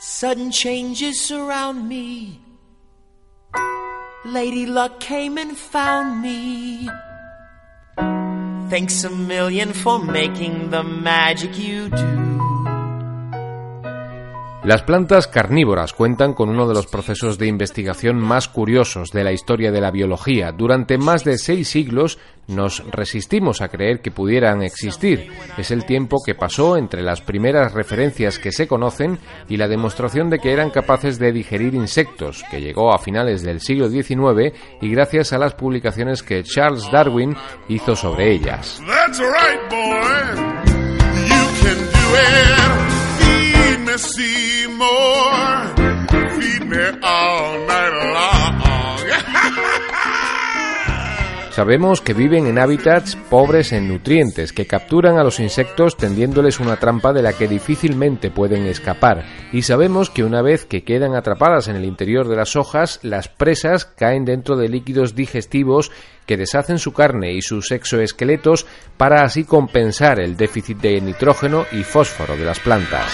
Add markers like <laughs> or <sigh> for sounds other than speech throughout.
Sudden changes surround me. Lady Luck came and found me. Thanks a million for making the magic you do. Las plantas carnívoras cuentan con uno de los procesos de investigación más curiosos de la historia de la biología. Durante más de seis siglos nos resistimos a creer que pudieran existir. Es el tiempo que pasó entre las primeras referencias que se conocen y la demostración de que eran capaces de digerir insectos, que llegó a finales del siglo XIX y gracias a las publicaciones que Charles Darwin hizo sobre ellas. <laughs> Sabemos que viven en hábitats pobres en nutrientes, que capturan a los insectos tendiéndoles una trampa de la que difícilmente pueden escapar. Y sabemos que una vez que quedan atrapadas en el interior de las hojas, las presas caen dentro de líquidos digestivos que deshacen su carne y sus exoesqueletos para así compensar el déficit de nitrógeno y fósforo de las plantas.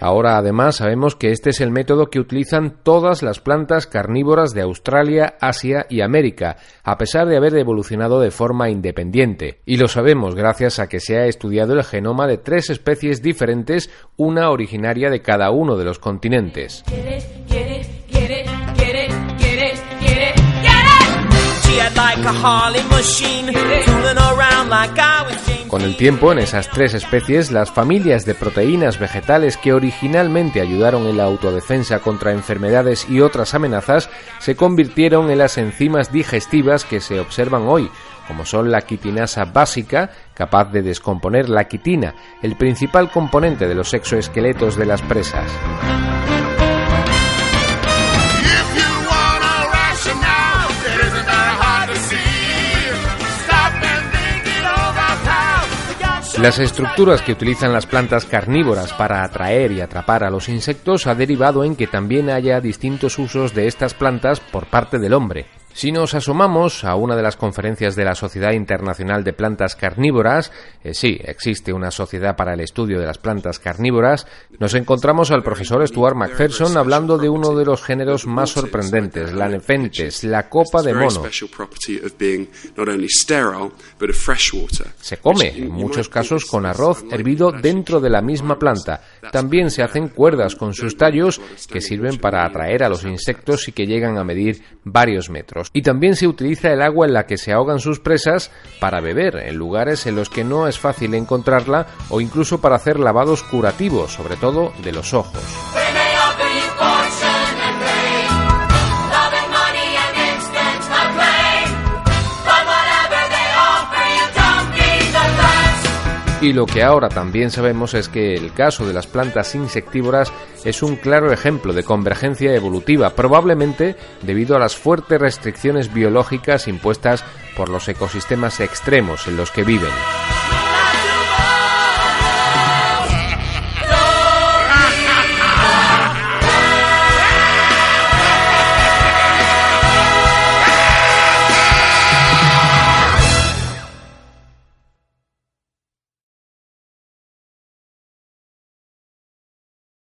Ahora además sabemos que este es el método que utilizan todas las plantas carnívoras de Australia, Asia y América, a pesar de haber evolucionado de forma independiente. Y lo sabemos gracias a que se ha estudiado el genoma de tres especies diferentes, una originaria de cada uno de los continentes. Con el tiempo, en esas tres especies, las familias de proteínas vegetales que originalmente ayudaron en la autodefensa contra enfermedades y otras amenazas se convirtieron en las enzimas digestivas que se observan hoy, como son la quitinasa básica, capaz de descomponer la quitina, el principal componente de los exoesqueletos de las presas. Las estructuras que utilizan las plantas carnívoras para atraer y atrapar a los insectos ha derivado en que también haya distintos usos de estas plantas por parte del hombre. Si nos asomamos a una de las conferencias de la Sociedad Internacional de Plantas Carnívoras, eh, sí, existe una sociedad para el estudio de las plantas carnívoras, nos encontramos al profesor Stuart McPherson hablando de uno de los géneros más sorprendentes, la nefentes, la copa de mono. Se come, en muchos casos, con arroz hervido dentro de la misma planta. También se hacen cuerdas con sus tallos que sirven para atraer a los insectos y que llegan a medir varios metros. Y también se utiliza el agua en la que se ahogan sus presas para beber en lugares en los que no es fácil encontrarla o incluso para hacer lavados curativos, sobre todo de los ojos. Y lo que ahora también sabemos es que el caso de las plantas insectívoras es un claro ejemplo de convergencia evolutiva, probablemente debido a las fuertes restricciones biológicas impuestas por los ecosistemas extremos en los que viven.